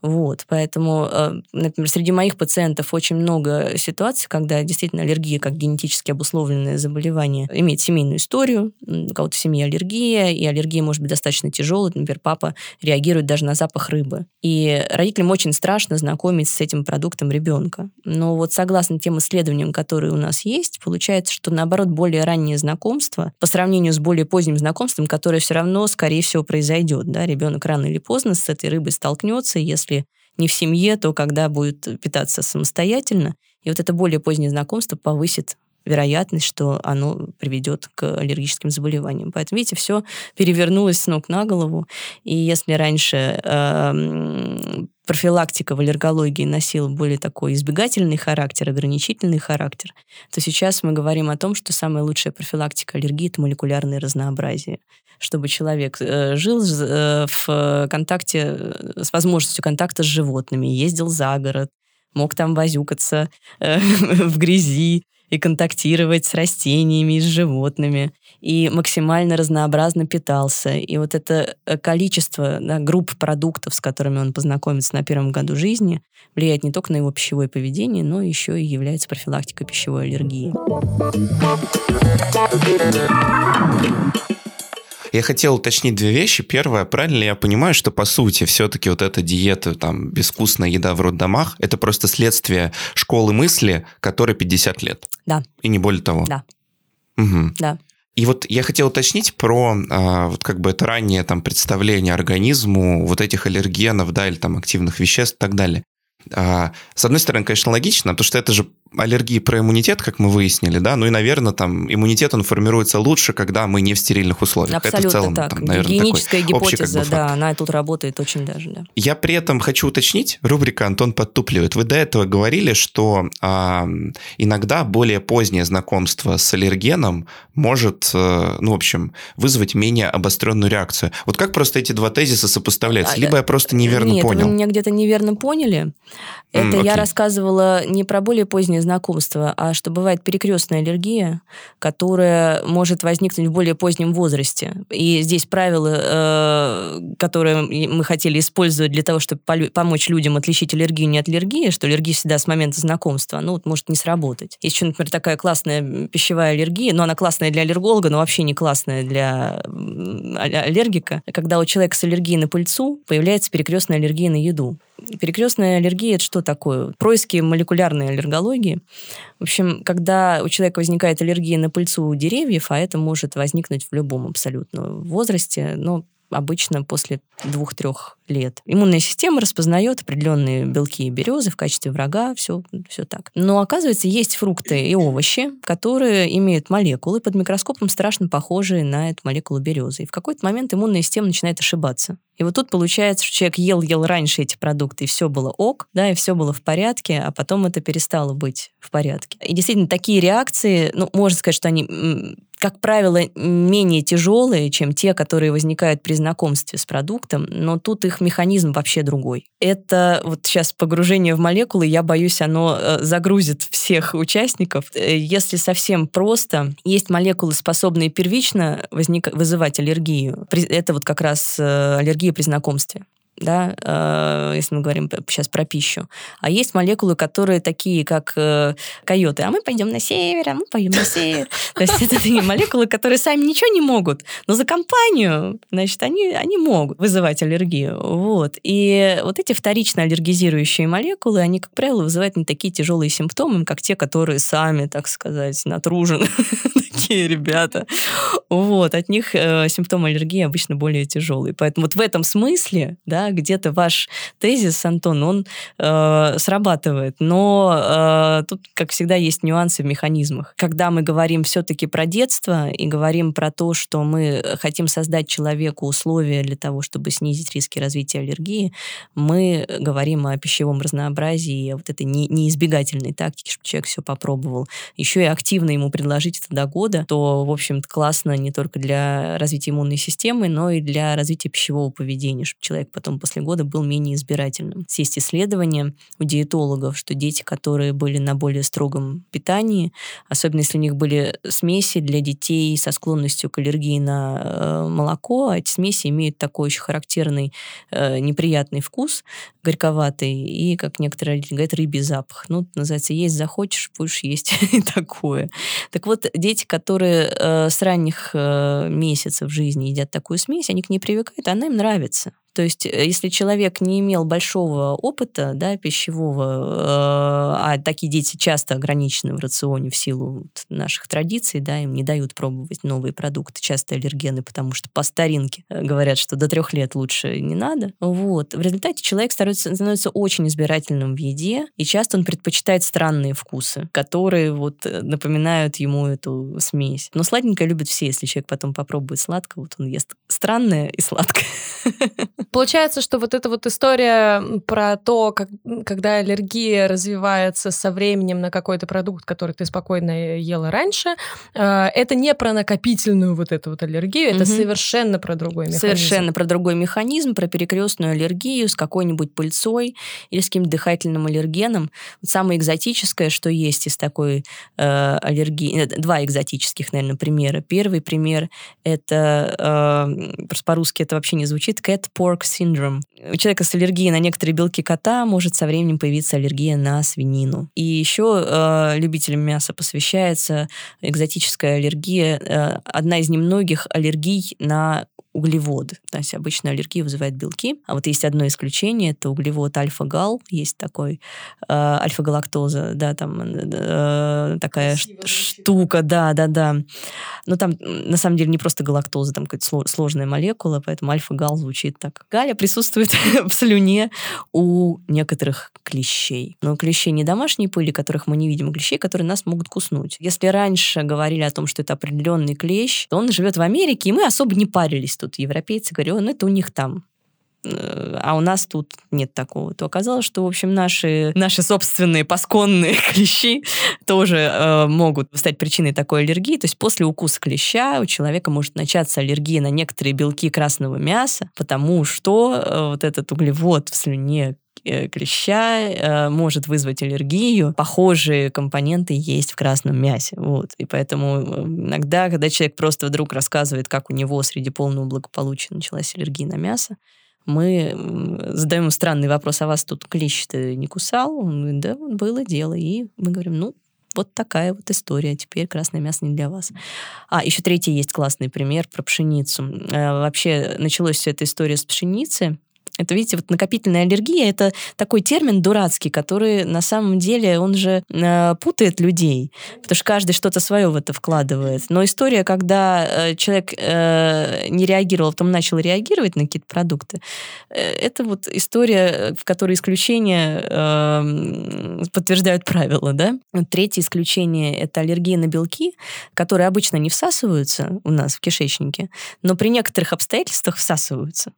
Вот, поэтому, э, например, среди моих пациентов очень много ситуаций, когда действительно аллергия как генетически обусловленное заболевание имеет семейную историю, у кого-то в семье аллергия, и аллергия может быть достаточно тяжелой, например, папа реагирует даже на запах рыбы. И родителям очень страшно знакомить с этим продуктом ребенка. Но вот согласно тем исследованиям, которые у нас есть, получается, что наоборот более раннее знакомство по сравнению с более поздним знакомством, которое все равно, скорее всего, произойдет. Да? Ребенок рано или поздно с этой рыбой столкнется, если не в семье, то когда будет питаться самостоятельно. И вот это более позднее знакомство повысит вероятность, что оно приведет к аллергическим заболеваниям. Поэтому, видите, все перевернулось с ног на голову. И если раньше э, профилактика в аллергологии носила более такой избегательный характер, ограничительный характер, то сейчас мы говорим о том, что самая лучшая профилактика аллергии – это молекулярное разнообразие. Чтобы человек э, жил э, в контакте, э, с возможностью контакта с животными, ездил за город, мог там возюкаться в грязи, и контактировать с растениями с животными, и максимально разнообразно питался. И вот это э, количество да, групп продуктов, с которыми он познакомится на первом году жизни, влияет не только на его пищевое поведение, но еще и является профилактикой пищевой аллергии. Я хотел уточнить две вещи. Первое, правильно ли я понимаю, что по сути все-таки вот эта диета, там, безвкусная еда в роддомах, это просто следствие школы мысли, которой 50 лет? Да. И не более того? Да. Угу. Да. И вот я хотел уточнить про а, вот как бы это раннее там представление организму вот этих аллергенов, да, или там активных веществ и так далее. А, с одной стороны, конечно, логично, потому что это же аллергии про иммунитет, как мы выяснили, да, ну и, наверное, там иммунитет, он формируется лучше, когда мы не в стерильных условиях. Абсолютно это в целом, так. Там, наверное, Гигиеническая такой гипотеза, общий, как бы, да, она тут работает очень даже, да. Я при этом хочу уточнить, рубрика «Антон подтупливает». Вы до этого говорили, что а, иногда более позднее знакомство с аллергеном может, э, ну, в общем, вызвать менее обостренную реакцию. Вот как просто эти два тезиса сопоставляются? А, Либо я просто неверно Нет, понял. вы меня где-то неверно поняли. Это я окей. рассказывала не про более позднее знакомство, а что бывает перекрестная аллергия, которая может возникнуть в более позднем возрасте. И здесь правила, э, которые мы хотели использовать для того, чтобы помочь людям отличить аллергию не от аллергии, что аллергия всегда с момента знакомства, ну, вот может не сработать. Есть еще, например, такая классная пищевая аллергия, но она классная для аллерголога, но вообще не классная для а- аллергика, когда у человека с аллергией на пыльцу появляется перекрестная аллергия на еду. Перекрестная аллергия – это что такое? Происки молекулярной аллергологии. В общем, когда у человека возникает аллергия на пыльцу деревьев, а это может возникнуть в любом абсолютно возрасте, но обычно после двух-трех лет. Иммунная система распознает определенные белки березы в качестве врага, все, все так. Но оказывается, есть фрукты и овощи, которые имеют молекулы под микроскопом страшно похожие на эту молекулу березы. И в какой-то момент иммунная система начинает ошибаться. И вот тут получается, что человек ел-ел раньше эти продукты, и все было ок, да, и все было в порядке, а потом это перестало быть в порядке. И действительно, такие реакции, ну, можно сказать, что они, как правило, менее тяжелые, чем те, которые возникают при знакомстве с продуктом, но тут их механизм вообще другой. Это вот сейчас погружение в молекулы, я боюсь, оно э, загрузит всех участников. Э, Если совсем просто, есть молекулы, способные первично возник... вызывать аллергию. Это вот как раз э, аллергия при знакомстве да, э, если мы говорим сейчас про пищу. А есть молекулы, которые такие, как э, койоты. А мы пойдем на север, а мы пойдем на север. То есть это такие молекулы, которые сами ничего не могут, но за компанию, значит, они, они могут вызывать аллергию. Вот. И вот эти вторично аллергизирующие молекулы, они, как правило, вызывают не такие тяжелые симптомы, как те, которые сами, так сказать, натружены. Такие ребята. Вот. От них э, симптомы аллергии обычно более тяжелые. Поэтому вот в этом смысле, да, где-то ваш тезис, Антон, он э, срабатывает. Но э, тут, как всегда, есть нюансы в механизмах. Когда мы говорим все-таки про детство и говорим про то, что мы хотим создать человеку условия для того, чтобы снизить риски развития аллергии, мы говорим о пищевом разнообразии, о вот этой не, неизбегательной тактике, чтобы человек все попробовал. Еще и активно ему предложить это до года, то, в общем-то, классно не только для развития иммунной системы, но и для развития пищевого поведения, чтобы человек потом после года был менее избирательным. Есть исследования у диетологов, что дети, которые были на более строгом питании, особенно если у них были смеси для детей со склонностью к аллергии на э, молоко, а эти смеси имеют такой очень характерный э, неприятный вкус, горьковатый, и, как некоторые родители говорят, рыбий запах. Ну, называется, есть захочешь, будешь есть и такое. Так вот, дети, которые э, с ранних э, месяцев жизни едят такую смесь, они к ней привыкают, она им нравится. То есть, э, если человек не имел большого опыта да, пищевого, э, а такие дети часто ограничены в рационе в силу наших традиций, да, им не дают пробовать новые продукты, часто аллергены, потому что по старинке э, говорят, что до трех лет лучше не надо. Вот. В результате человек становится, становится очень избирательным в еде, и часто он предпочитает странные вкусы, которые вот напоминают ему эту смесь. Но сладенькое любят все, если человек потом попробует сладкое, вот он ест странное и сладкое. Получается, что вот эта вот история про то, как, когда аллергия развивается со временем на какой-то продукт, который ты спокойно ела раньше, э, это не про накопительную вот эту вот аллергию, это Мгм. совершенно про другой механизм. Совершенно про другой механизм, про перекрестную аллергию с какой-нибудь пыльцой или с каким-то дыхательным аллергеном. Вот самое экзотическое, что есть из такой э, аллергии, э, два экзотических, наверное, примера. Первый пример это, э, просто по-русски это вообще не звучит, cat pork pork syndrome. У человека с аллергией на некоторые белки кота может со временем появиться аллергия на свинину. И еще э, любителям мяса посвящается экзотическая аллергия, э, одна из немногих аллергий на углеводы. То есть обычно аллергия вызывает белки. А вот есть одно исключение, это углевод альфа-гал, есть такой э, альфа-галактоза, да, там э, такая Красиво штука, да, да, да. Но там на самом деле не просто галактоза, там какая-то сложная молекула, поэтому альфа-гал звучит так. Галя присутствует в слюне у некоторых клещей. Но клещей не домашние пыли, которых мы не видим, а клещей, которые нас могут куснуть. Если раньше говорили о том, что это определенный клещ, то он живет в Америке, и мы особо не парились тут европейцы, говорю, ну это у них там э, а у нас тут нет такого, то оказалось, что, в общем, наши, наши собственные пасконные клещи тоже э, могут стать причиной такой аллергии. То есть после укуса клеща у человека может начаться аллергия на некоторые белки красного мяса, потому что э, вот этот углевод в слюне клеща э, может вызвать аллергию. Похожие компоненты есть в красном мясе. Вот. И поэтому э, иногда, когда человек просто вдруг рассказывает, как у него среди полного благополучия началась аллергия на мясо, мы задаем странный вопрос, а вас тут клещ-то не кусал? Он говорит, да, было дело. И мы говорим, ну, вот такая вот история. Теперь красное мясо не для вас. А, еще третий есть классный пример про пшеницу. Вообще началась вся эта история с пшеницы это, видите, вот накопительная аллергия – это такой термин дурацкий, который на самом деле, он же э, путает людей, потому что каждый что-то свое в это вкладывает. Но история, когда э, человек э, не реагировал, а потом начал реагировать на какие-то продукты, э, это вот история, в которой исключения э, подтверждают правила, да? Третье исключение – это аллергия на белки, которые обычно не всасываются у нас в кишечнике, но при некоторых обстоятельствах всасываются.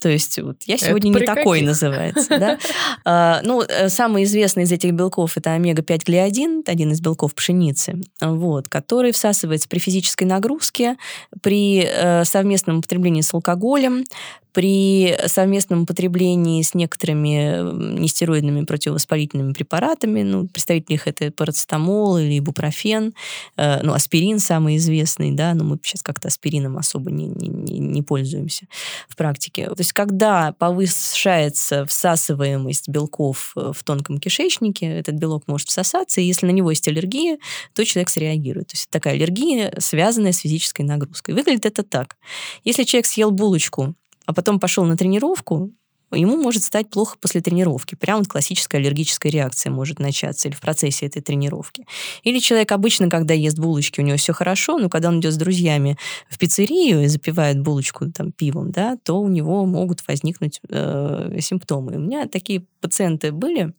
То есть вот я сегодня не такой каких? называется. Да? А, ну, э, самый известный из этих белков это омега-5 глиадин, один из белков пшеницы, вот, который всасывается при физической нагрузке, при э, совместном употреблении с алкоголем, при совместном употреблении с некоторыми нестероидными противовоспалительными препаратами, ну, представители их это парацетамол или ибупрофен, э, ну, аспирин самый известный, да, но мы сейчас как-то аспирином особо не, не, не пользуемся в практике. То есть когда повышается всасываемость белков э, в тонком кишечнике, этот белок может всосаться, и если на него есть аллергия, то человек среагирует. То есть такая аллергия, связанная с физической нагрузкой. Выглядит это так. Если человек съел булочку а потом пошел на тренировку, ему может стать плохо после тренировки. Прям вот классическая аллергическая реакция может начаться или в процессе этой тренировки. Или человек обычно, когда ест булочки, у него все хорошо, но когда он идет с друзьями в пиццерию и запивает булочку там пивом, да, то у него могут возникнуть э, симптомы. У меня такие пациенты были.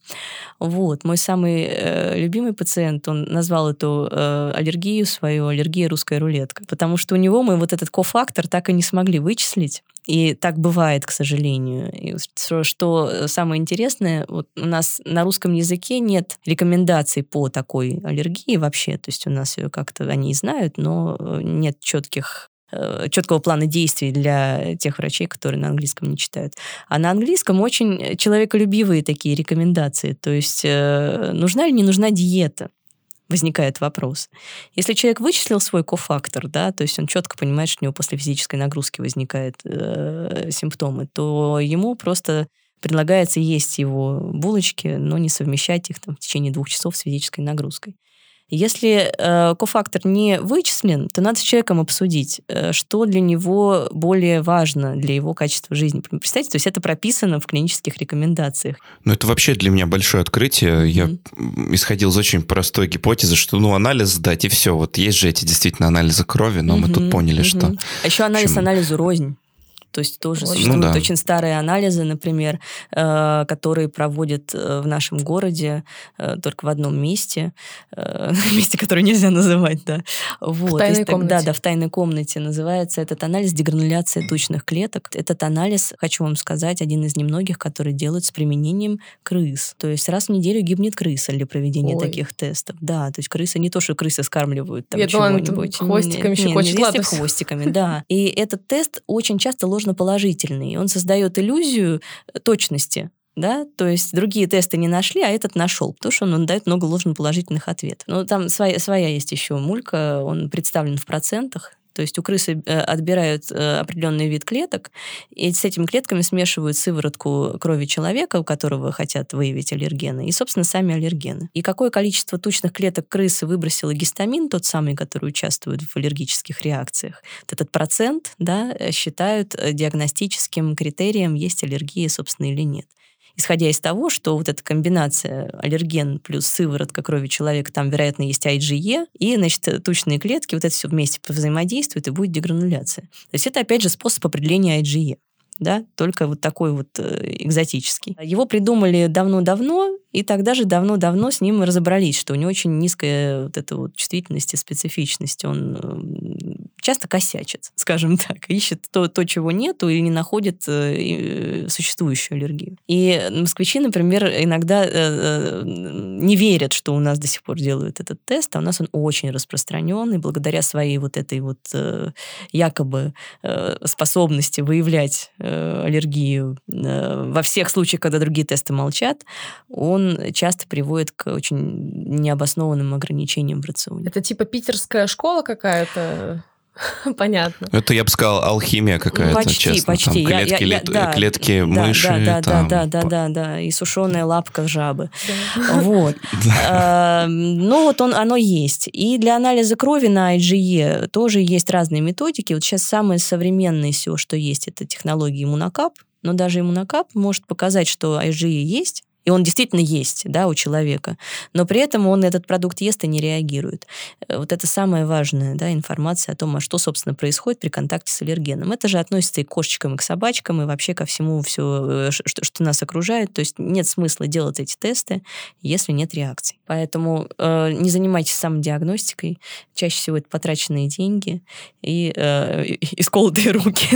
Вот. Мой самый э, любимый пациент, он назвал эту э, аллергию свою аллергия русская рулетка, потому что у него мы вот этот кофактор так и не смогли вычислить. И так бывает, к сожалению. И что, что самое интересное, вот у нас на русском языке нет рекомендаций по такой аллергии вообще. То есть у нас ее как-то они знают, но э, нет четких э, четкого плана действий для тех врачей, которые на английском не читают. А на английском очень человеколюбивые такие рекомендации. То есть э, нужна или не нужна диета возникает вопрос. Если человек вычислил свой кофактор, да, то есть он четко понимает, что у него после физической нагрузки возникают э, симптомы, то ему просто предлагается есть его булочки, но не совмещать их там, в течение двух часов с физической нагрузкой. Если э, кофактор не вычислен, то надо с человеком обсудить, э, что для него более важно для его качества жизни. Представьте, то есть это прописано в клинических рекомендациях. Ну, это вообще для меня большое открытие. Mm-hmm. Я исходил из очень простой гипотезы, что, ну, анализ сдать, и все. Вот есть же эти действительно анализы крови, но mm-hmm. мы тут поняли, mm-hmm. что... А еще анализ общем... анализу рознь. То есть тоже ну, существуют да. очень старые анализы, например, э, которые проводят э, в нашем городе э, только в одном месте, месте, которое нельзя называть, да. Вот. В тайной комнате. Да, да, в тайной комнате называется этот анализ дегрануляции тучных клеток. Этот анализ, хочу вам сказать, один из немногих, который делают с применением крыс. То есть раз в неделю гибнет крыса для проведения Ой. таких тестов. Да, то есть крысы не то, что крысы скармливают там чего-нибудь. хвостиками щекочет. Нет, нет, хвостиками, да. И этот тест очень часто ложно ложноположительный. Он создает иллюзию э, точности да, то есть другие тесты не нашли, а этот нашел, потому что он, он дает много ложноположительных ответов. Но там своя, своя есть еще мулька, он представлен в процентах, То есть у крысы э, отбирают э, определенный вид клеток, и с этими клетками смешивают сыворотку крови человека, у которого хотят выявить аллергены, и, собственно, сами аллергены. И какое количество тучных клеток крысы выбросило гистамин, тот самый, который участвует в аллергических реакциях, этот процент да, считают диагностическим критерием, есть аллергия, собственно, или нет исходя из того, что вот эта комбинация аллерген плюс сыворотка крови человека, там, вероятно, есть IgE, и, значит, тучные клетки, вот это все вместе взаимодействует, и будет дегрануляция. То есть это, опять же, способ определения IgE да, только вот такой вот э, экзотический. Его придумали давно-давно, и тогда же давно-давно с ним разобрались, что у него очень низкая вот эта вот чувствительность и специфичность. Он часто косячит, скажем так, ищет то, то чего нету или не находит э, существующую аллергию. И москвичи, например, иногда э, не верят, что у нас до сих пор делают этот тест, а у нас он очень распространен, и благодаря своей вот этой вот якобы способности выявлять Э, аллергию э, во всех случаях, когда другие тесты молчат, он часто приводит к очень необоснованным ограничениям в рационе. Это типа питерская школа какая-то? Понятно. Это, я бы сказал, алхимия какая-то, почти, честно. Почти, Там клетки, я, я, да, клетки да, мыши. Да, да, там... да, да, да, да, и сушеная лапка жабы. Вот. Ну, вот он, оно есть. И для анализа крови на IgE тоже есть разные методики. Вот сейчас самые современные все, что есть, это технологии иммунокап. Но даже иммунокап может показать, что IgE есть, и он действительно есть да, у человека, но при этом он этот продукт ест и не реагирует. Э, вот это самая важная да, информация о том, а что, собственно, происходит при контакте с аллергеном. Это же относится и к кошечкам, и к собачкам, и вообще ко всему, все, э, что, что нас окружает. То есть нет смысла делать эти тесты, если нет реакций. Поэтому э, не занимайтесь самодиагностикой. Чаще всего это потраченные деньги и э, исколотые руки.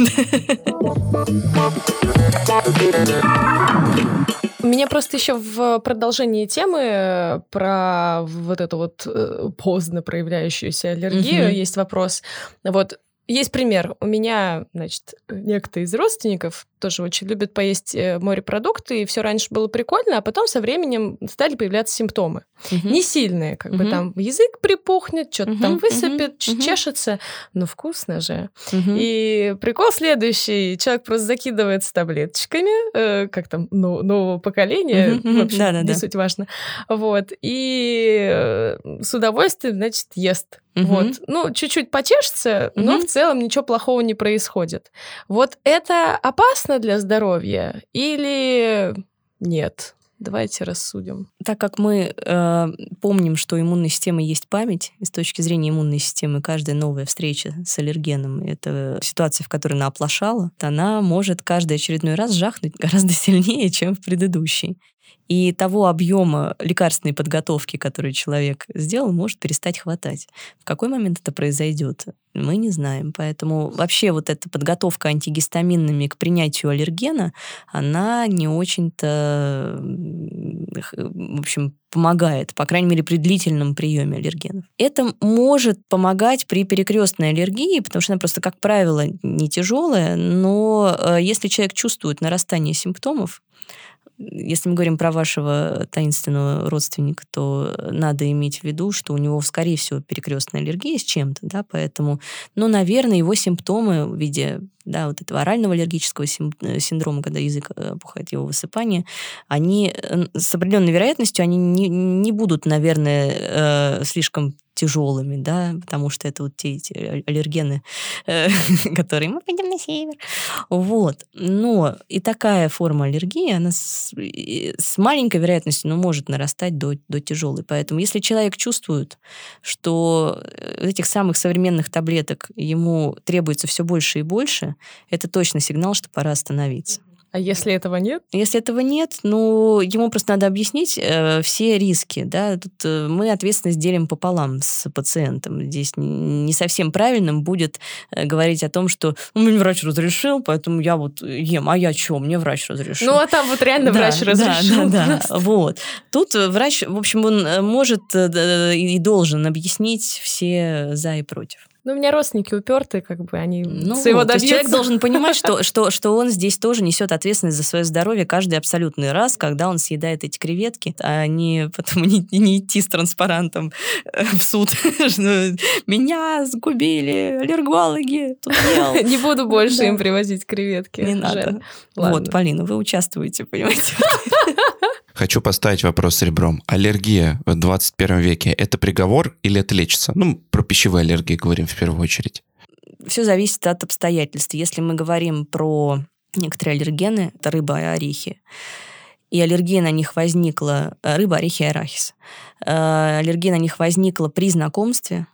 Меня просто еще в продолжении темы э, про вот эту вот э, поздно проявляющуюся аллергию угу. есть вопрос. Вот есть пример. У меня, значит, некто из родственников тоже очень любит поесть э, морепродукты, и все раньше было прикольно, а потом со временем стали появляться симптомы. Угу. Не сильные, как угу. бы там язык припухнет, что-то угу. там высыпет, угу. чешется, но вкусно же. Угу. И прикол следующий. Человек просто закидывается таблеточками, э, как там, ну, нового поколения, угу. в общем, да, да, не да. суть важно. Вот. И э, с удовольствием, значит, ест. Угу. Вот. Ну, чуть-чуть почешется, угу. но в целом ничего плохого не происходит. Вот это опасно для здоровья или нет? Давайте рассудим. Так как мы э, помним, что иммунная система есть память, с точки зрения иммунной системы каждая новая встреча с аллергеном — это ситуация, в которой она оплошала, то она может каждый очередной раз жахнуть гораздо сильнее, чем в предыдущий и того объема лекарственной подготовки, который человек сделал, может перестать хватать. В какой момент это произойдет, мы не знаем. Поэтому вообще вот эта подготовка антигистаминными к принятию аллергена, она не очень-то, в общем, помогает, по крайней мере, при длительном приеме аллергенов. Это может помогать при перекрестной аллергии, потому что она просто, как правило, не тяжелая, но э, если человек чувствует нарастание симптомов, если мы говорим про вашего таинственного родственника, то надо иметь в виду, что у него, скорее всего, перекрестная аллергия с чем-то, да, поэтому, ну, наверное, его симптомы в виде да, вот этого орального аллергического э, синдрома, когда язык э, опухает, его высыпание, они с определенной вероятностью они не, не будут, наверное, э, слишком тяжелыми, да, потому что это вот те эти аллергены, э, которые мы пойдем на север. Вот. Но и такая форма аллергии, она с, с маленькой вероятностью, но может нарастать до, до тяжелой. Поэтому если человек чувствует, что этих самых современных таблеток ему требуется все больше и больше, это точно сигнал, что пора остановиться. А если этого нет? Если этого нет, ну, ему просто надо объяснить э, все риски, да. Тут э, мы ответственность делим пополам с пациентом. Здесь не совсем правильным будет э, говорить о том, что ну, мне врач разрешил, поэтому я вот ем, а я что, мне врач разрешил. Ну, а там вот реально да, врач разрешил. Да, да, да. Вот. Тут врач, в общем, он э, может э, и должен объяснить все за и против. Ну, у меня родственники упертые, как бы они Ну, своего вот, есть человек добьются. должен понимать, что, что, что он здесь тоже несет ответственность за свое здоровье каждый абсолютный раз, когда он съедает эти креветки, а не потом не, не идти с транспарантом э, в суд. Меня сгубили аллергологи. тут ел». Не буду больше им привозить креветки. Не надо. Вот, Полина, вы участвуете, понимаете? Хочу поставить вопрос ребром. Аллергия в 21 веке – это приговор или это лечится? Ну, про пищевые аллергии говорим в первую очередь. Все зависит от обстоятельств. Если мы говорим про некоторые аллергены, это рыба и орехи, и аллергия на них возникла, э, рыба, орехи и арахис, э, аллергия на них возникла при знакомстве,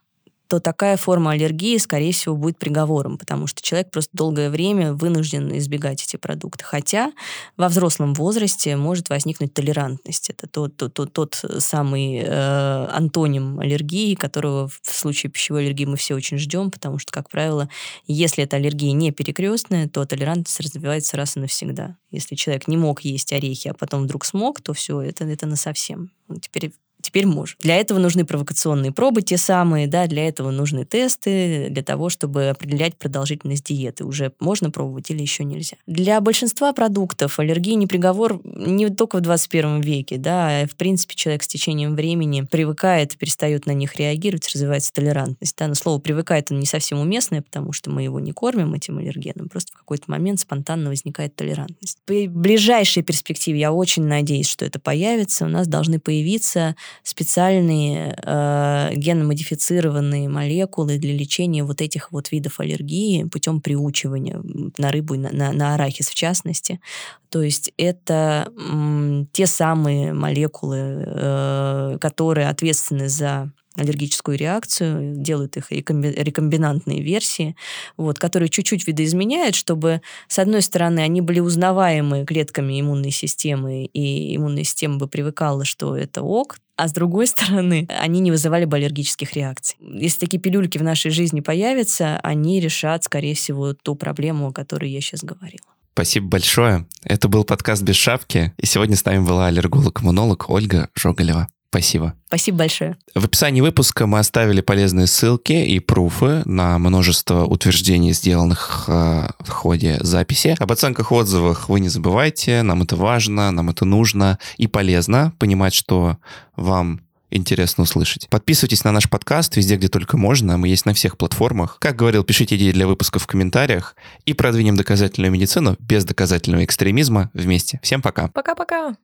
то такая форма аллергии, скорее всего, будет приговором, потому что человек просто долгое время вынужден избегать эти продукты. Хотя во взрослом возрасте может возникнуть толерантность. Это тот, тот, тот, тот самый э, антоним аллергии, которого в случае пищевой аллергии мы все очень ждем, потому что, как правило, если эта аллергия не перекрестная, то толерантность развивается раз и навсегда. Если человек не мог есть орехи, а потом вдруг смог, то все, это, это на совсем. Теперь теперь может. Для этого нужны провокационные пробы, те самые, да, для этого нужны тесты, для того, чтобы определять продолжительность диеты. Уже можно пробовать или еще нельзя. Для большинства продуктов аллергия не приговор не только в 21 веке, да, а в принципе человек с течением времени привыкает, перестает на них реагировать, развивается толерантность. Да, но слово «привыкает» он не совсем уместное, потому что мы его не кормим этим аллергеном, просто в какой-то момент спонтанно возникает толерантность. В ближайшей перспективе я очень надеюсь, что это появится. У нас должны появиться специальные э, генно-модифицированные молекулы для лечения вот этих вот видов аллергии путем приучивания на рыбу на, на, на арахис в частности. То есть это м, те самые молекулы, э, которые ответственны за аллергическую реакцию, делают их рекомби- рекомбинантные версии, вот, которые чуть-чуть видоизменяют, чтобы, с одной стороны, они были узнаваемы клетками иммунной системы, и иммунная система бы привыкала, что это ок, а с другой стороны, они не вызывали бы аллергических реакций. Если такие пилюльки в нашей жизни появятся, они решат, скорее всего, ту проблему, о которой я сейчас говорила. Спасибо большое. Это был подкаст «Без шапки», и сегодня с нами была аллерголог-иммунолог Ольга Жоголева. Спасибо. Спасибо большое. В описании выпуска мы оставили полезные ссылки и пруфы на множество утверждений, сделанных э, в ходе записи. Об оценках отзывах вы не забывайте, нам это важно, нам это нужно и полезно понимать, что вам интересно услышать. Подписывайтесь на наш подкаст везде, где только можно. Мы есть на всех платформах. Как говорил, пишите идеи для выпусков в комментариях и продвинем доказательную медицину без доказательного экстремизма вместе. Всем пока. Пока-пока.